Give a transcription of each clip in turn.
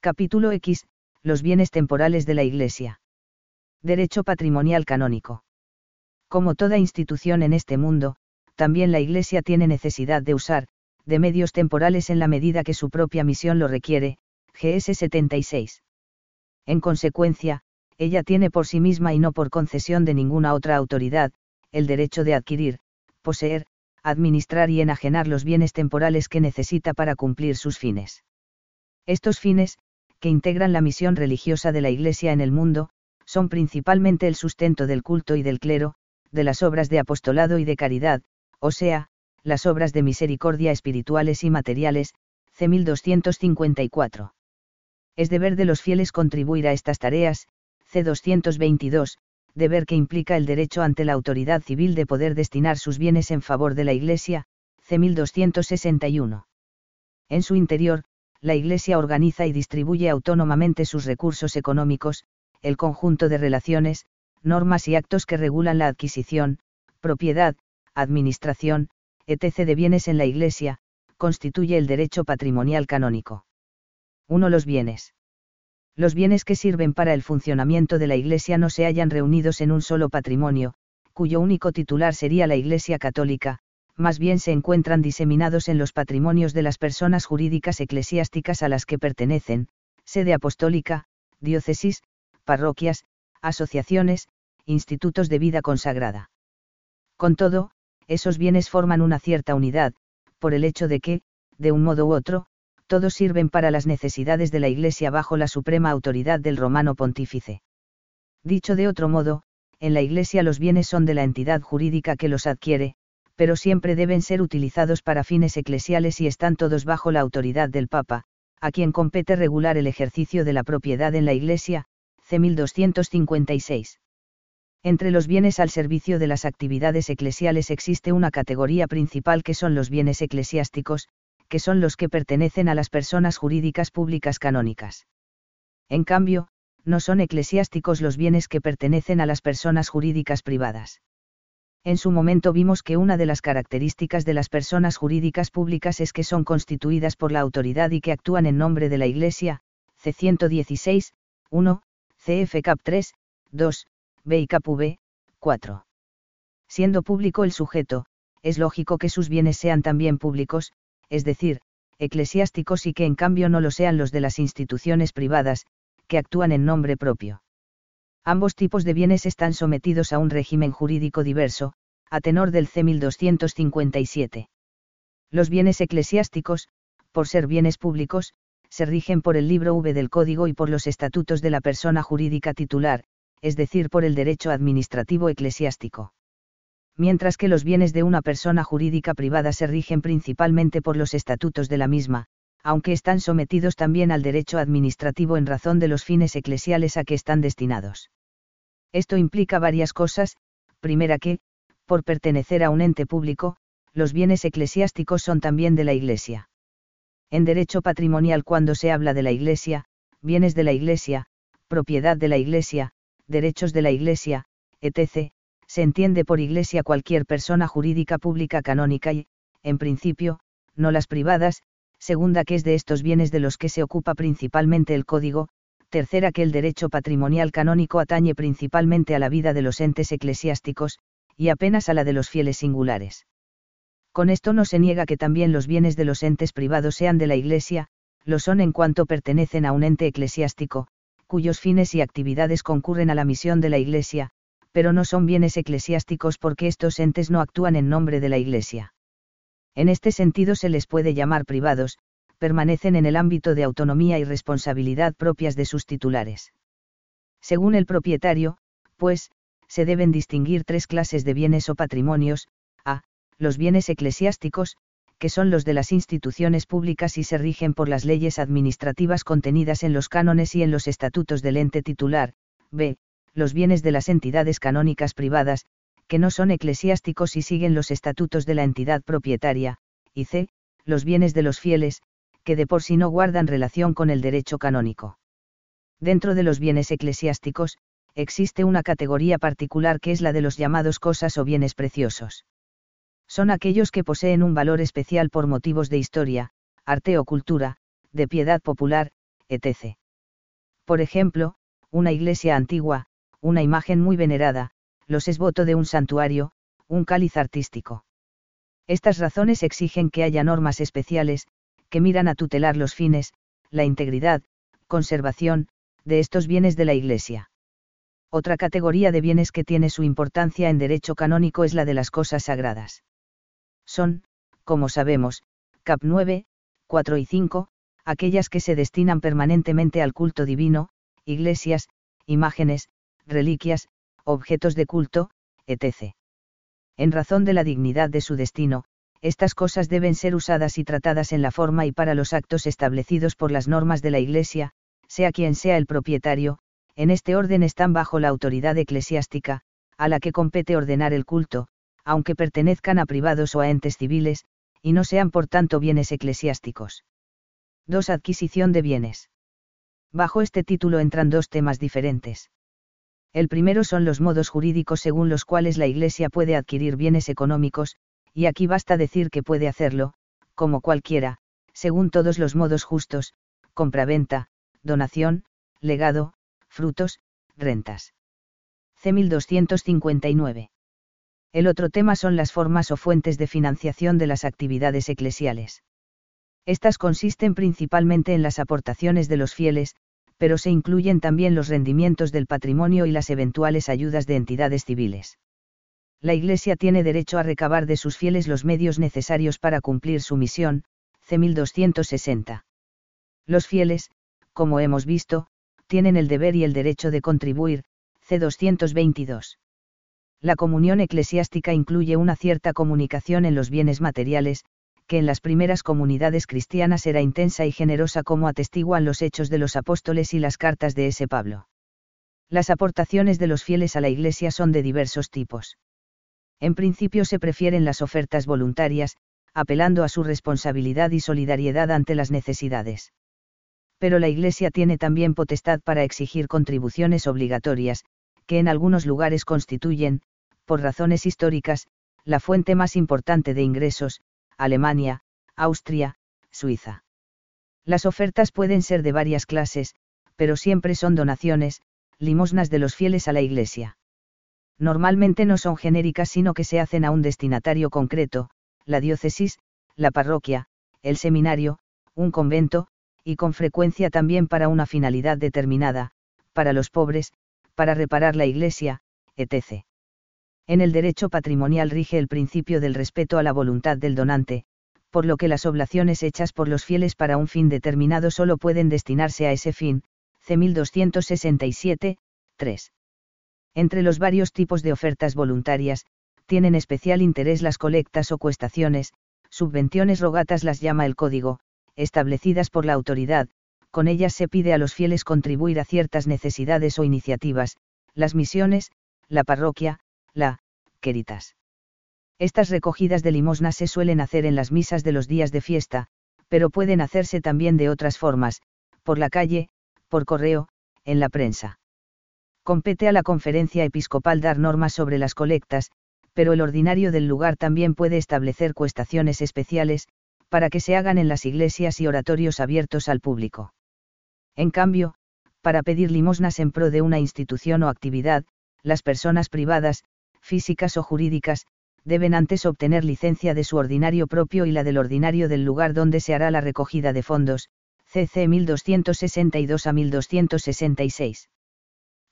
Capítulo X. Los bienes temporales de la Iglesia. Derecho patrimonial canónico. Como toda institución en este mundo, también la Iglesia tiene necesidad de usar, de medios temporales en la medida que su propia misión lo requiere, GS 76. En consecuencia, ella tiene por sí misma y no por concesión de ninguna otra autoridad, el derecho de adquirir, poseer, administrar y enajenar los bienes temporales que necesita para cumplir sus fines. Estos fines, que integran la misión religiosa de la Iglesia en el mundo, son principalmente el sustento del culto y del clero, de las obras de apostolado y de caridad, o sea, las obras de misericordia espirituales y materiales, C. 1254. Es deber de los fieles contribuir a estas tareas, C. 222, deber que implica el derecho ante la autoridad civil de poder destinar sus bienes en favor de la Iglesia, C. 1261. En su interior, la Iglesia organiza y distribuye autónomamente sus recursos económicos, el conjunto de relaciones, normas y actos que regulan la adquisición, propiedad, administración, etc. de bienes en la Iglesia, constituye el derecho patrimonial canónico. 1. Los bienes. Los bienes que sirven para el funcionamiento de la Iglesia no se hallan reunidos en un solo patrimonio, cuyo único titular sería la Iglesia católica, más bien se encuentran diseminados en los patrimonios de las personas jurídicas eclesiásticas a las que pertenecen, sede apostólica, diócesis, parroquias, asociaciones, institutos de vida consagrada. Con todo, esos bienes forman una cierta unidad, por el hecho de que, de un modo u otro, todos sirven para las necesidades de la Iglesia bajo la suprema autoridad del romano pontífice. Dicho de otro modo, en la Iglesia los bienes son de la entidad jurídica que los adquiere, pero siempre deben ser utilizados para fines eclesiales y están todos bajo la autoridad del Papa, a quien compete regular el ejercicio de la propiedad en la Iglesia, C. 1256. Entre los bienes al servicio de las actividades eclesiales existe una categoría principal que son los bienes eclesiásticos, que son los que pertenecen a las personas jurídicas públicas canónicas. En cambio, no son eclesiásticos los bienes que pertenecen a las personas jurídicas privadas. En su momento vimos que una de las características de las personas jurídicas públicas es que son constituidas por la autoridad y que actúan en nombre de la Iglesia, C. 116, 1, CF Cap 3, 2, B y Cap V, 4. Siendo público el sujeto, es lógico que sus bienes sean también públicos, es decir, eclesiásticos y que en cambio no lo sean los de las instituciones privadas, que actúan en nombre propio. Ambos tipos de bienes están sometidos a un régimen jurídico diverso, a tenor del C 1257. Los bienes eclesiásticos, por ser bienes públicos, se rigen por el libro V del Código y por los estatutos de la persona jurídica titular, es decir, por el derecho administrativo eclesiástico. Mientras que los bienes de una persona jurídica privada se rigen principalmente por los estatutos de la misma, aunque están sometidos también al derecho administrativo en razón de los fines eclesiales a que están destinados. Esto implica varias cosas, primera que, por pertenecer a un ente público, los bienes eclesiásticos son también de la Iglesia. En derecho patrimonial cuando se habla de la Iglesia, bienes de la Iglesia, propiedad de la Iglesia, derechos de la Iglesia, etc., se entiende por Iglesia cualquier persona jurídica pública canónica y, en principio, no las privadas, segunda que es de estos bienes de los que se ocupa principalmente el Código, tercera que el derecho patrimonial canónico atañe principalmente a la vida de los entes eclesiásticos, y apenas a la de los fieles singulares. Con esto no se niega que también los bienes de los entes privados sean de la Iglesia, lo son en cuanto pertenecen a un ente eclesiástico, cuyos fines y actividades concurren a la misión de la Iglesia, pero no son bienes eclesiásticos porque estos entes no actúan en nombre de la Iglesia. En este sentido se les puede llamar privados, permanecen en el ámbito de autonomía y responsabilidad propias de sus titulares. Según el propietario, pues, se deben distinguir tres clases de bienes o patrimonios, a, los bienes eclesiásticos, que son los de las instituciones públicas y se rigen por las leyes administrativas contenidas en los cánones y en los estatutos del ente titular, b, los bienes de las entidades canónicas privadas, que no son eclesiásticos y siguen los estatutos de la entidad propietaria, y c, los bienes de los fieles, que de por sí no guardan relación con el derecho canónico. Dentro de los bienes eclesiásticos, existe una categoría particular que es la de los llamados cosas o bienes preciosos. Son aquellos que poseen un valor especial por motivos de historia, arte o cultura, de piedad popular, etc. Por ejemplo, una iglesia antigua, una imagen muy venerada, los esvoto de un santuario, un cáliz artístico. Estas razones exigen que haya normas especiales, que miran a tutelar los fines, la integridad, conservación, de estos bienes de la Iglesia. Otra categoría de bienes que tiene su importancia en derecho canónico es la de las cosas sagradas. Son, como sabemos, cap 9, 4 y 5, aquellas que se destinan permanentemente al culto divino, iglesias, imágenes, reliquias, objetos de culto, etc. En razón de la dignidad de su destino, estas cosas deben ser usadas y tratadas en la forma y para los actos establecidos por las normas de la Iglesia, sea quien sea el propietario, en este orden están bajo la autoridad eclesiástica, a la que compete ordenar el culto, aunque pertenezcan a privados o a entes civiles, y no sean por tanto bienes eclesiásticos. 2. Adquisición de bienes. Bajo este título entran dos temas diferentes. El primero son los modos jurídicos según los cuales la Iglesia puede adquirir bienes económicos, y aquí basta decir que puede hacerlo, como cualquiera, según todos los modos justos, compraventa, donación, legado, frutos, rentas. C. 1259. El otro tema son las formas o fuentes de financiación de las actividades eclesiales. Estas consisten principalmente en las aportaciones de los fieles, pero se incluyen también los rendimientos del patrimonio y las eventuales ayudas de entidades civiles. La Iglesia tiene derecho a recabar de sus fieles los medios necesarios para cumplir su misión, C. 1260. Los fieles, como hemos visto, tienen el deber y el derecho de contribuir, C. 222. La comunión eclesiástica incluye una cierta comunicación en los bienes materiales, que en las primeras comunidades cristianas era intensa y generosa como atestiguan los hechos de los apóstoles y las cartas de ese Pablo. Las aportaciones de los fieles a la Iglesia son de diversos tipos. En principio se prefieren las ofertas voluntarias, apelando a su responsabilidad y solidaridad ante las necesidades. Pero la Iglesia tiene también potestad para exigir contribuciones obligatorias, que en algunos lugares constituyen, por razones históricas, la fuente más importante de ingresos, Alemania, Austria, Suiza. Las ofertas pueden ser de varias clases, pero siempre son donaciones, limosnas de los fieles a la Iglesia. Normalmente no son genéricas sino que se hacen a un destinatario concreto, la diócesis, la parroquia, el seminario, un convento, y con frecuencia también para una finalidad determinada, para los pobres, para reparar la iglesia, etc. En el derecho patrimonial rige el principio del respeto a la voluntad del donante, por lo que las oblaciones hechas por los fieles para un fin determinado solo pueden destinarse a ese fin, C. 1267, 3. Entre los varios tipos de ofertas voluntarias, tienen especial interés las colectas o cuestaciones, subvenciones rogatas las llama el código, establecidas por la autoridad, con ellas se pide a los fieles contribuir a ciertas necesidades o iniciativas, las misiones, la parroquia, la, queritas. Estas recogidas de limosna se suelen hacer en las misas de los días de fiesta, pero pueden hacerse también de otras formas, por la calle, por correo, en la prensa. Compete a la conferencia episcopal dar normas sobre las colectas, pero el ordinario del lugar también puede establecer cuestaciones especiales, para que se hagan en las iglesias y oratorios abiertos al público. En cambio, para pedir limosnas en pro de una institución o actividad, las personas privadas, físicas o jurídicas, deben antes obtener licencia de su ordinario propio y la del ordinario del lugar donde se hará la recogida de fondos, CC 1262 a 1266.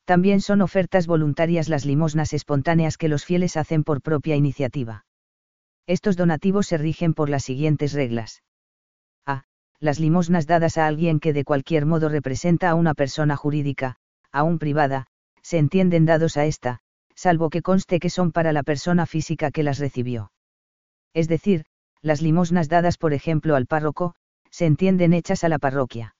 También son ofertas voluntarias las limosnas espontáneas que los fieles hacen por propia iniciativa. Estos donativos se rigen por las siguientes reglas. A. Las limosnas dadas a alguien que de cualquier modo representa a una persona jurídica, aún privada, se entienden dados a esta, salvo que conste que son para la persona física que las recibió. Es decir, las limosnas dadas por ejemplo al párroco, se entienden hechas a la parroquia.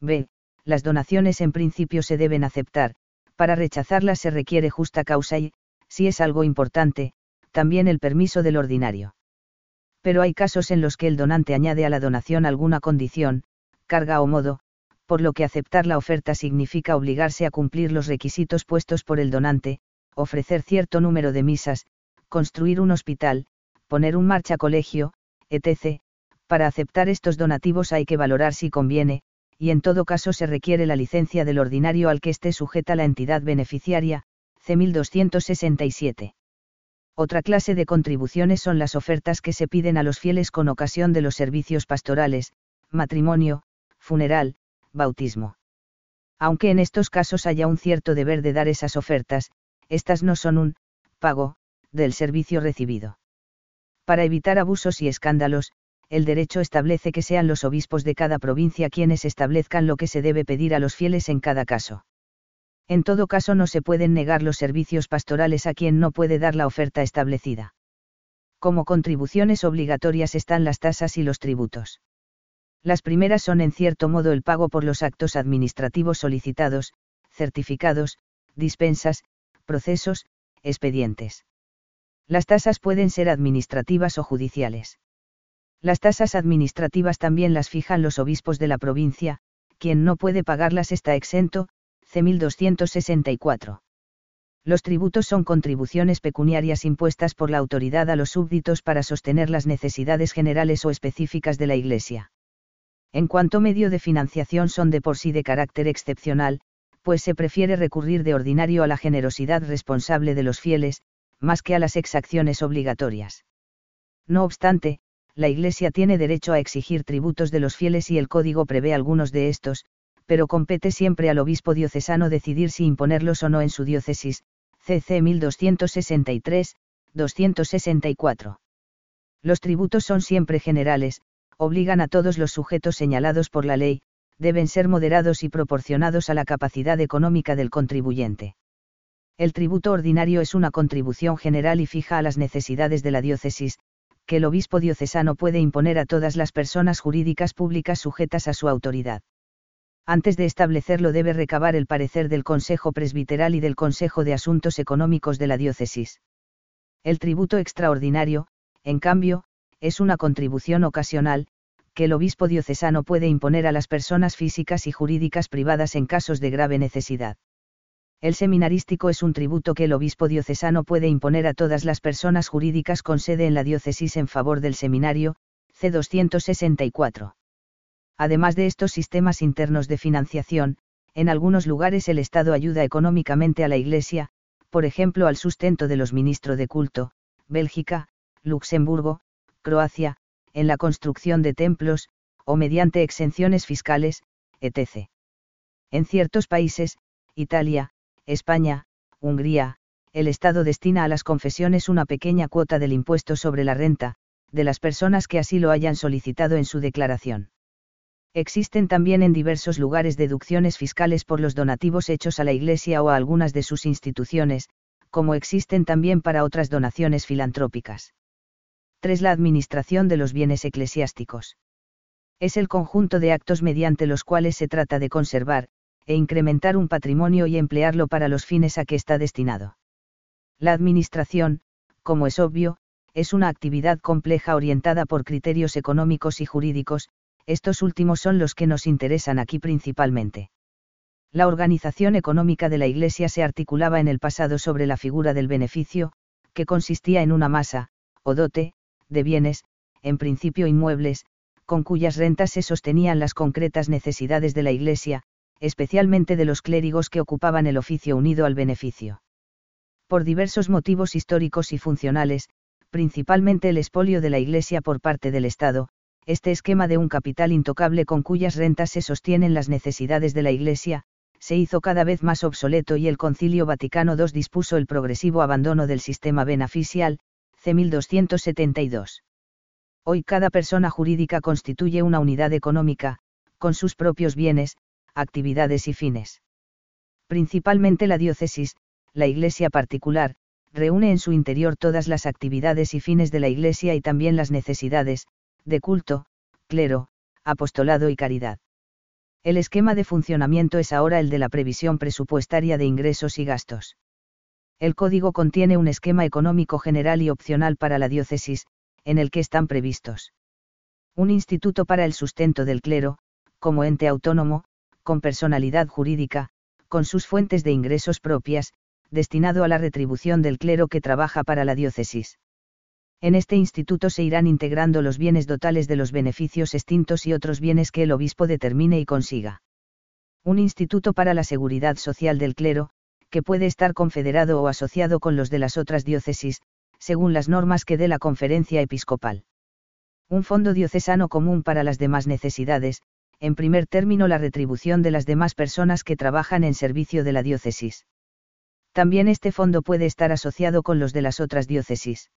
B. Las donaciones en principio se deben aceptar, para rechazarlas se requiere justa causa y, si es algo importante, también el permiso del ordinario. Pero hay casos en los que el donante añade a la donación alguna condición, carga o modo, por lo que aceptar la oferta significa obligarse a cumplir los requisitos puestos por el donante, ofrecer cierto número de misas, construir un hospital, poner un marcha colegio, etc. Para aceptar estos donativos hay que valorar si conviene, y en todo caso se requiere la licencia del ordinario al que esté sujeta la entidad beneficiaria, C 1267. Otra clase de contribuciones son las ofertas que se piden a los fieles con ocasión de los servicios pastorales, matrimonio, funeral, bautismo. Aunque en estos casos haya un cierto deber de dar esas ofertas, estas no son un pago del servicio recibido. Para evitar abusos y escándalos, el derecho establece que sean los obispos de cada provincia quienes establezcan lo que se debe pedir a los fieles en cada caso. En todo caso no se pueden negar los servicios pastorales a quien no puede dar la oferta establecida. Como contribuciones obligatorias están las tasas y los tributos. Las primeras son en cierto modo el pago por los actos administrativos solicitados, certificados, dispensas, procesos, expedientes. Las tasas pueden ser administrativas o judiciales. Las tasas administrativas también las fijan los obispos de la provincia, quien no puede pagarlas está exento, C. 1264. Los tributos son contribuciones pecuniarias impuestas por la autoridad a los súbditos para sostener las necesidades generales o específicas de la Iglesia en cuanto medio de financiación son de por sí de carácter excepcional, pues se prefiere recurrir de ordinario a la generosidad responsable de los fieles, más que a las exacciones obligatorias. No obstante, la Iglesia tiene derecho a exigir tributos de los fieles y el Código prevé algunos de estos, pero compete siempre al obispo diocesano decidir si imponerlos o no en su diócesis, CC 1263, 264. Los tributos son siempre generales, obligan a todos los sujetos señalados por la ley, deben ser moderados y proporcionados a la capacidad económica del contribuyente. El tributo ordinario es una contribución general y fija a las necesidades de la diócesis, que el obispo diocesano puede imponer a todas las personas jurídicas públicas sujetas a su autoridad. Antes de establecerlo debe recabar el parecer del Consejo Presbiteral y del Consejo de Asuntos Económicos de la diócesis. El tributo extraordinario, en cambio, es una contribución ocasional, que el obispo diocesano puede imponer a las personas físicas y jurídicas privadas en casos de grave necesidad. El seminarístico es un tributo que el obispo diocesano puede imponer a todas las personas jurídicas con sede en la diócesis en favor del seminario, C264. Además de estos sistemas internos de financiación, en algunos lugares el Estado ayuda económicamente a la Iglesia, por ejemplo al sustento de los ministros de culto, Bélgica, Luxemburgo, Croacia, en la construcción de templos, o mediante exenciones fiscales, etc. En ciertos países, Italia, España, Hungría, el Estado destina a las confesiones una pequeña cuota del impuesto sobre la renta, de las personas que así lo hayan solicitado en su declaración. Existen también en diversos lugares deducciones fiscales por los donativos hechos a la Iglesia o a algunas de sus instituciones, como existen también para otras donaciones filantrópicas. 3. La administración de los bienes eclesiásticos. Es el conjunto de actos mediante los cuales se trata de conservar, e incrementar un patrimonio y emplearlo para los fines a que está destinado. La administración, como es obvio, es una actividad compleja orientada por criterios económicos y jurídicos, estos últimos son los que nos interesan aquí principalmente. La organización económica de la Iglesia se articulaba en el pasado sobre la figura del beneficio, que consistía en una masa, o dote, de bienes, en principio inmuebles, con cuyas rentas se sostenían las concretas necesidades de la Iglesia, especialmente de los clérigos que ocupaban el oficio unido al beneficio. Por diversos motivos históricos y funcionales, principalmente el expolio de la Iglesia por parte del Estado, este esquema de un capital intocable con cuyas rentas se sostienen las necesidades de la Iglesia, se hizo cada vez más obsoleto y el Concilio Vaticano II dispuso el progresivo abandono del sistema beneficial, C. 1272. Hoy cada persona jurídica constituye una unidad económica, con sus propios bienes, actividades y fines. Principalmente la diócesis, la iglesia particular, reúne en su interior todas las actividades y fines de la iglesia y también las necesidades, de culto, clero, apostolado y caridad. El esquema de funcionamiento es ahora el de la previsión presupuestaria de ingresos y gastos. El código contiene un esquema económico general y opcional para la diócesis, en el que están previstos. Un instituto para el sustento del clero, como ente autónomo, con personalidad jurídica, con sus fuentes de ingresos propias, destinado a la retribución del clero que trabaja para la diócesis. En este instituto se irán integrando los bienes dotales de los beneficios extintos y otros bienes que el obispo determine y consiga. Un instituto para la seguridad social del clero, que puede estar confederado o asociado con los de las otras diócesis, según las normas que dé la conferencia episcopal. Un fondo diocesano común para las demás necesidades, en primer término la retribución de las demás personas que trabajan en servicio de la diócesis. También este fondo puede estar asociado con los de las otras diócesis.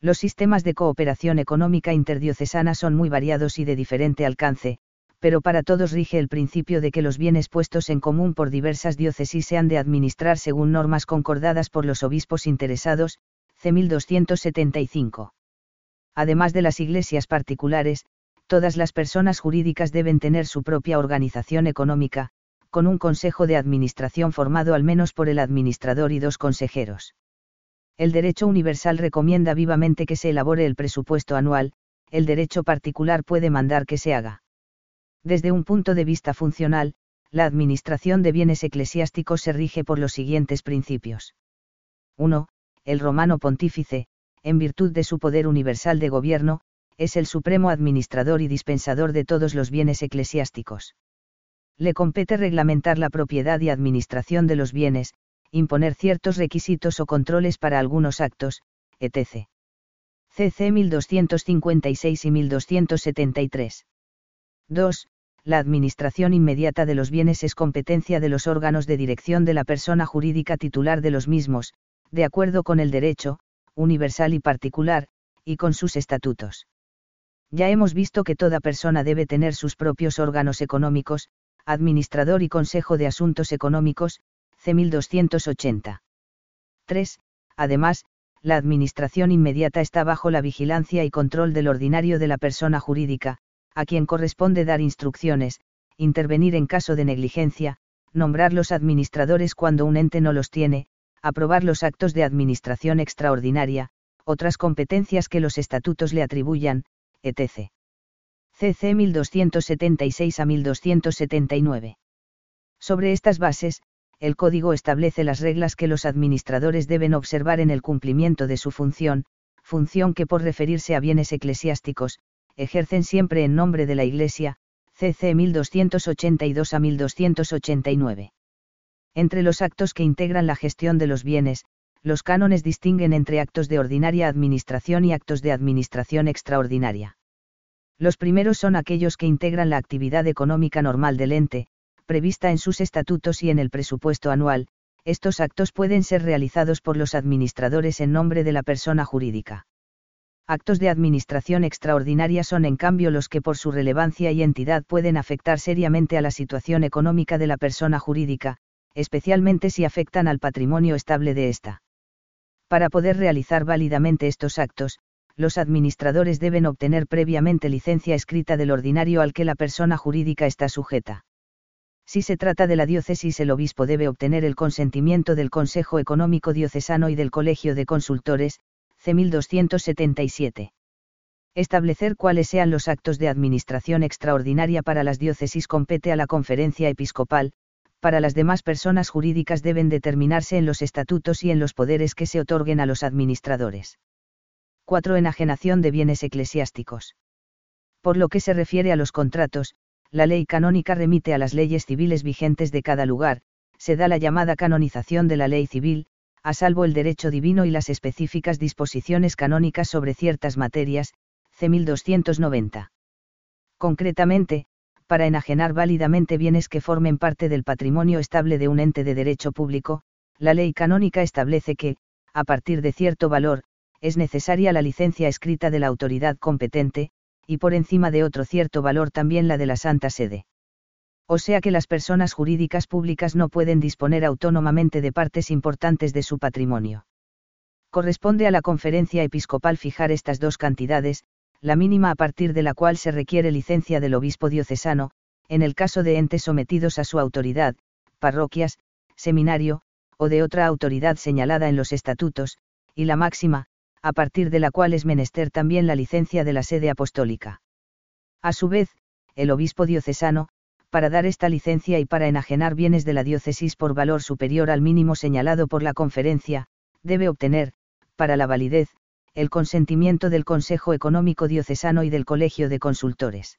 Los sistemas de cooperación económica interdiocesana son muy variados y de diferente alcance, pero para todos rige el principio de que los bienes puestos en común por diversas diócesis se han de administrar según normas concordadas por los obispos interesados, C. 1275. Además de las iglesias particulares, todas las personas jurídicas deben tener su propia organización económica, con un consejo de administración formado al menos por el administrador y dos consejeros. El derecho universal recomienda vivamente que se elabore el presupuesto anual, el derecho particular puede mandar que se haga. Desde un punto de vista funcional, la administración de bienes eclesiásticos se rige por los siguientes principios. 1. El romano pontífice, en virtud de su poder universal de gobierno, es el supremo administrador y dispensador de todos los bienes eclesiásticos. Le compete reglamentar la propiedad y administración de los bienes, imponer ciertos requisitos o controles para algunos actos, etc. CC 1256 y 1273. 2. La administración inmediata de los bienes es competencia de los órganos de dirección de la persona jurídica titular de los mismos, de acuerdo con el derecho, universal y particular, y con sus estatutos. Ya hemos visto que toda persona debe tener sus propios órganos económicos, administrador y consejo de asuntos económicos, C. 1280. 3. Además, la administración inmediata está bajo la vigilancia y control del ordinario de la persona jurídica, a quien corresponde dar instrucciones, intervenir en caso de negligencia, nombrar los administradores cuando un ente no los tiene, aprobar los actos de administración extraordinaria, otras competencias que los estatutos le atribuyan, etc. CC 1276 a 1279. Sobre estas bases, el Código establece las reglas que los administradores deben observar en el cumplimiento de su función, función que por referirse a bienes eclesiásticos, ejercen siempre en nombre de la Iglesia, CC 1282 a 1289. Entre los actos que integran la gestión de los bienes, los cánones distinguen entre actos de ordinaria administración y actos de administración extraordinaria. Los primeros son aquellos que integran la actividad económica normal del ente, prevista en sus estatutos y en el presupuesto anual, estos actos pueden ser realizados por los administradores en nombre de la persona jurídica actos de administración extraordinaria son en cambio los que por su relevancia y entidad pueden afectar seriamente a la situación económica de la persona jurídica, especialmente si afectan al patrimonio estable de ésta. Para poder realizar válidamente estos actos, los administradores deben obtener previamente licencia escrita del ordinario al que la persona jurídica está sujeta. Si se trata de la diócesis, el obispo debe obtener el consentimiento del Consejo Económico Diocesano y del Colegio de Consultores, C. 1277. Establecer cuáles sean los actos de administración extraordinaria para las diócesis compete a la conferencia episcopal, para las demás personas jurídicas deben determinarse en los estatutos y en los poderes que se otorguen a los administradores. 4. Enajenación de bienes eclesiásticos. Por lo que se refiere a los contratos, la ley canónica remite a las leyes civiles vigentes de cada lugar, se da la llamada canonización de la ley civil, a salvo el derecho divino y las específicas disposiciones canónicas sobre ciertas materias, C. 1290. Concretamente, para enajenar válidamente bienes que formen parte del patrimonio estable de un ente de derecho público, la ley canónica establece que, a partir de cierto valor, es necesaria la licencia escrita de la autoridad competente, y por encima de otro cierto valor también la de la Santa Sede o sea que las personas jurídicas públicas no pueden disponer autónomamente de partes importantes de su patrimonio. Corresponde a la conferencia episcopal fijar estas dos cantidades, la mínima a partir de la cual se requiere licencia del obispo diocesano, en el caso de entes sometidos a su autoridad, parroquias, seminario, o de otra autoridad señalada en los estatutos, y la máxima, a partir de la cual es menester también la licencia de la sede apostólica. A su vez, el obispo diocesano, para dar esta licencia y para enajenar bienes de la diócesis por valor superior al mínimo señalado por la conferencia, debe obtener, para la validez, el consentimiento del Consejo Económico Diocesano y del Colegio de Consultores.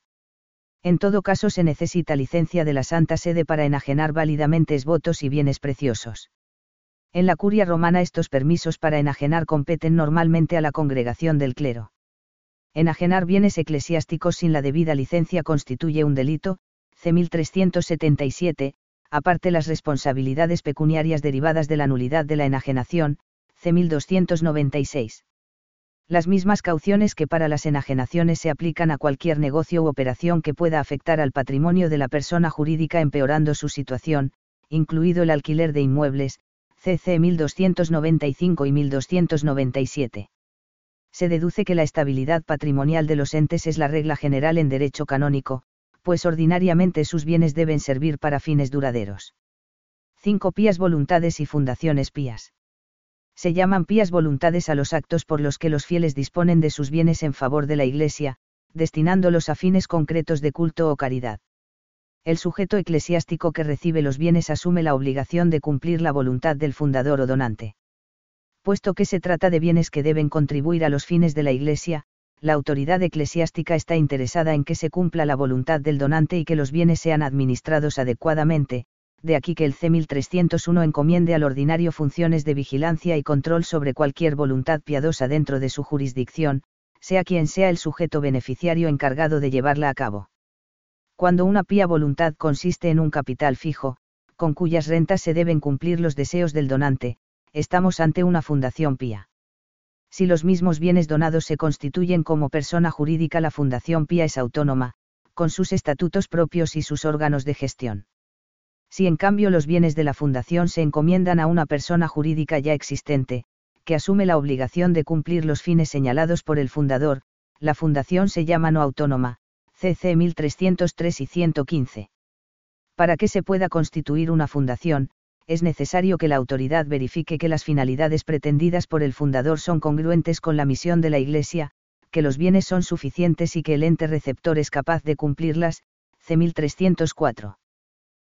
En todo caso se necesita licencia de la Santa Sede para enajenar válidamente votos y bienes preciosos. En la curia romana estos permisos para enajenar competen normalmente a la congregación del clero. Enajenar bienes eclesiásticos sin la debida licencia constituye un delito, C. 1377, aparte las responsabilidades pecuniarias derivadas de la nulidad de la enajenación, C. 1296 las mismas cauciones que para las enajenaciones se aplican a cualquier negocio u operación que pueda afectar al patrimonio de la persona jurídica empeorando su situación, incluido el alquiler de inmuebles, CC 1295 y 1297. Se deduce que la estabilidad patrimonial de los entes es la regla general en derecho canónico, pues ordinariamente sus bienes deben servir para fines duraderos. 5 pías voluntades y fundaciones pías se llaman pías voluntades a los actos por los que los fieles disponen de sus bienes en favor de la Iglesia, destinándolos a fines concretos de culto o caridad. El sujeto eclesiástico que recibe los bienes asume la obligación de cumplir la voluntad del fundador o donante. Puesto que se trata de bienes que deben contribuir a los fines de la Iglesia, la autoridad eclesiástica está interesada en que se cumpla la voluntad del donante y que los bienes sean administrados adecuadamente, de aquí que el C1301 encomiende al ordinario funciones de vigilancia y control sobre cualquier voluntad piadosa dentro de su jurisdicción, sea quien sea el sujeto beneficiario encargado de llevarla a cabo. Cuando una pía voluntad consiste en un capital fijo, con cuyas rentas se deben cumplir los deseos del donante, estamos ante una fundación pía. Si los mismos bienes donados se constituyen como persona jurídica, la fundación pía es autónoma, con sus estatutos propios y sus órganos de gestión. Si en cambio los bienes de la fundación se encomiendan a una persona jurídica ya existente, que asume la obligación de cumplir los fines señalados por el fundador, la fundación se llama no autónoma, CC 1303 y 115. Para que se pueda constituir una fundación, es necesario que la autoridad verifique que las finalidades pretendidas por el fundador son congruentes con la misión de la Iglesia, que los bienes son suficientes y que el ente receptor es capaz de cumplirlas, C 1304